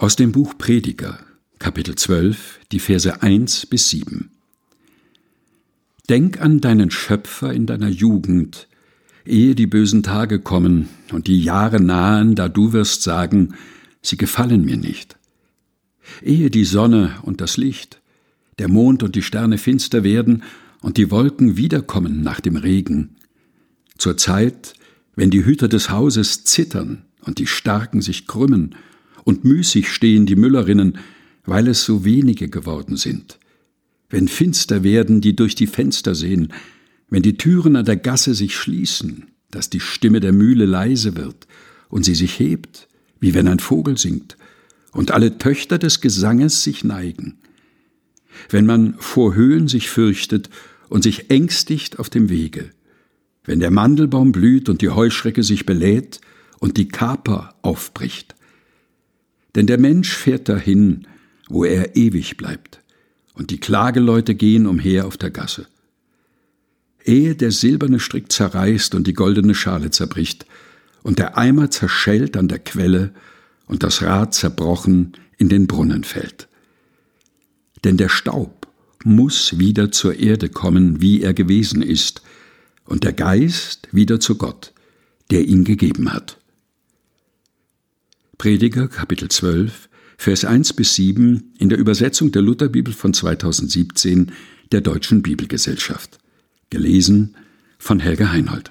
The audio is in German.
Aus dem Buch Prediger, Kapitel 12, die Verse 1 bis 7. Denk an deinen Schöpfer in deiner Jugend, ehe die bösen Tage kommen und die Jahre nahen, da du wirst sagen, sie gefallen mir nicht. Ehe die Sonne und das Licht, der Mond und die Sterne finster werden und die Wolken wiederkommen nach dem Regen. Zur Zeit, wenn die Hüter des Hauses zittern und die Starken sich krümmen und müßig stehen die Müllerinnen, weil es so wenige geworden sind. Wenn finster werden, die durch die Fenster sehen, wenn die Türen an der Gasse sich schließen, dass die Stimme der Mühle leise wird und sie sich hebt, wie wenn ein Vogel singt, und alle Töchter des Gesanges sich neigen. Wenn man vor Höhen sich fürchtet und sich ängstigt auf dem Wege, wenn der Mandelbaum blüht und die Heuschrecke sich belädt und die Kaper aufbricht, denn der Mensch fährt dahin, wo er ewig bleibt, und die Klageleute gehen umher auf der Gasse. Ehe der silberne Strick zerreißt und die goldene Schale zerbricht, und der Eimer zerschellt an der Quelle und das Rad zerbrochen in den Brunnen fällt. Denn der Staub muss wieder zur Erde kommen, wie er gewesen ist, und der Geist wieder zu Gott, der ihn gegeben hat. Prediger Kapitel 12, Vers 1 bis 7 in der Übersetzung der Lutherbibel von 2017 der Deutschen Bibelgesellschaft. Gelesen von Helga Heinold.